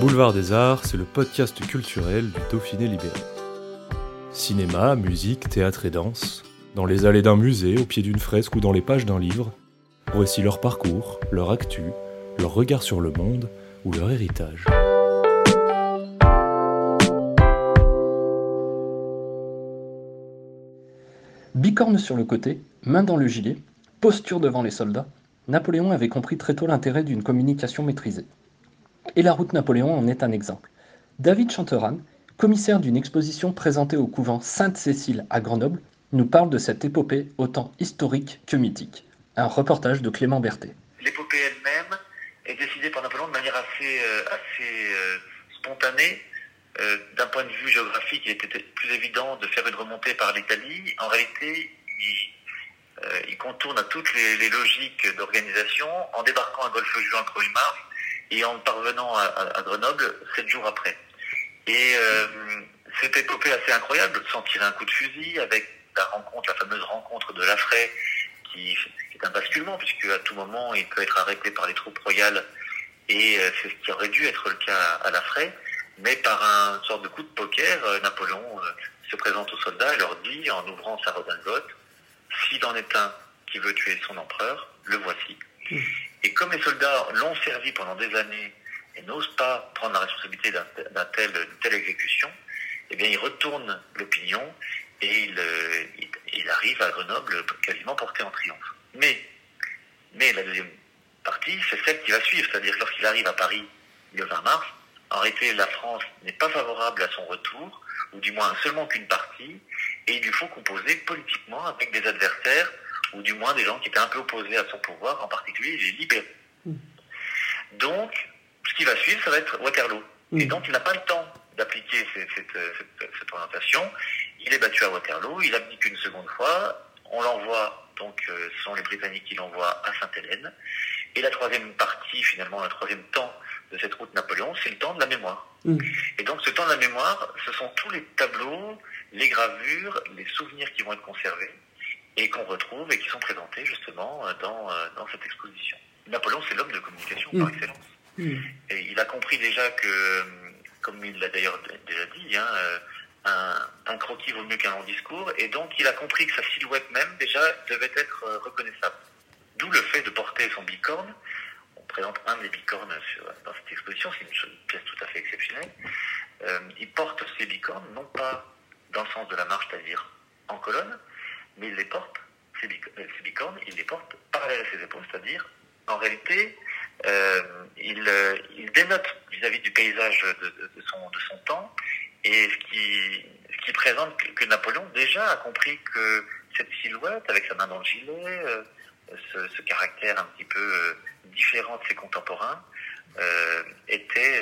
Boulevard des Arts, c'est le podcast culturel du Dauphiné libéré. Cinéma, musique, théâtre et danse, dans les allées d'un musée, au pied d'une fresque ou dans les pages d'un livre, voici leur parcours, leur actu, leur regard sur le monde ou leur héritage. Bicorne sur le côté, main dans le gilet, posture devant les soldats, Napoléon avait compris très tôt l'intérêt d'une communication maîtrisée. Et la route Napoléon en est un exemple. David Chanteran, commissaire d'une exposition présentée au couvent Sainte-Cécile à Grenoble, nous parle de cette épopée autant historique que mythique. Un reportage de Clément Berthet. L'épopée elle-même est décidée par Napoléon de manière assez, euh, euh, spontanée. Euh, D'un point de vue géographique, il était plus évident de faire une remontée par l'Italie. En réalité, il, contourne toutes les, les logiques d'organisation en débarquant à Golfe-Juan le 1er mars et en parvenant à, à, à Grenoble sept jours après. Et euh, cette épopée assez incroyable, sans tirer un coup de fusil, avec la rencontre, la fameuse rencontre de Lafray, qui, qui est un basculement, puisque à tout moment il peut être arrêté par les troupes royales, et euh, c'est ce qui aurait dû être le cas à Lafray, mais par un sorte de coup de poker, euh, Napoléon euh, se présente aux soldats et leur dit, en ouvrant sa redingote, s'il en est un qui veut tuer son empereur, le voici. Et comme les soldats l'ont servi pendant des années et n'osent pas prendre la responsabilité d'un tel, telle exécution, eh bien, il retourne l'opinion et il, il, arrive à Grenoble quasiment porté en triomphe. Mais, mais la deuxième partie, c'est celle qui va suivre, c'est-à-dire lorsqu'il arrive à Paris le 20 mars, en réalité, la France n'est pas favorable à son retour, ou du moins seulement qu'une partie, et il lui faut composer politiquement avec des adversaires, ou du moins des gens qui étaient un peu opposés à son pouvoir, en particulier les libéraux. Mmh. Donc, ce qui va suivre, ça va être Waterloo. Mmh. Et donc, il n'a pas le temps d'appliquer cette, cette, cette, cette, orientation. Il est battu à Waterloo, il abdique une seconde fois, on l'envoie, donc euh, ce sont les Britanniques qui l'envoient à Sainte-Hélène. Et la troisième partie, finalement, le troisième temps de cette route Napoléon, c'est le temps de la mémoire. Mmh. Et donc ce temps de la mémoire, ce sont tous les tableaux, les gravures, les souvenirs qui vont être conservés et qu'on retrouve et qui sont présentés justement dans, dans cette exposition. Napoléon, c'est l'homme de communication mmh. par excellence. Mmh. Et il a compris déjà que, comme il l'a d'ailleurs déjà dit, hein, un, un, croquis vaut mieux qu'un long discours, et donc il a compris que sa silhouette même déjà devait être reconnaissable. D'où le fait de porter son bicorne. On présente un des bicornes sur, dans cette exposition, c'est une, pièce tout à fait exceptionnelle. Euh, il porte ses bicornes, non pas dans le sens de la marche, c'est-à-dire en colonne, mais il les porte, ces, bicornes, il les porte parallèles à ses épaules, c'est-à-dire, en réalité, euh, il, euh, il, dénote vis-à-vis -vis du paysage de, son, de, son, temps, et ce qui, ce qui présente que, Napoléon déjà a compris que cette silhouette, avec sa main dans le gilet, euh, ce, caractère un petit peu euh, différent de ses contemporains, euh, était,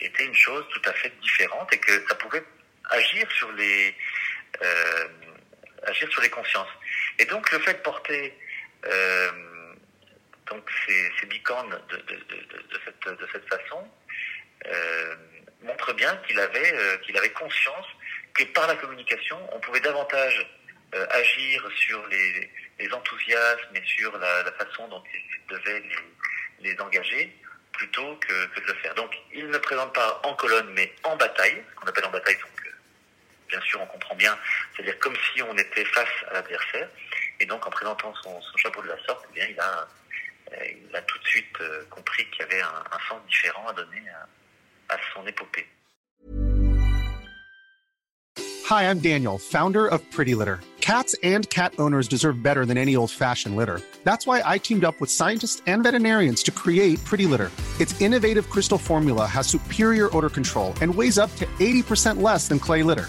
était une chose tout à fait différente et que ça pouvait agir sur les agir sur les consciences. Et donc le fait de porter euh, donc ces, bicornes de, cette, façon euh, montre bien qu'il avait, euh, qu'il avait conscience que par la communication, on pouvait davantage agir sur les, enthousiasmes et sur la, façon dont il devait les, engager plutôt que, de le faire. Donc il ne présente pas en colonne mais en bataille, ce qu'on appelle en bataille donc bien sûr, on comprend bien, c'est-à-dire comme si on était face à l'adversaire. Et donc, en présentant son, chapeau de la sorte, eh bien, il a, euh, il a tout de suite euh, compris qu'il y avait un, un, sens différent à donner à, à son épopée. Hi, I'm Daniel, founder of Pretty Litter. Cats and cat owners deserve better than any old-fashioned litter. That's why I teamed up with scientists and veterinarians to create Pretty Litter. Its innovative crystal formula has superior odor control and weighs up to 80% less than clay litter.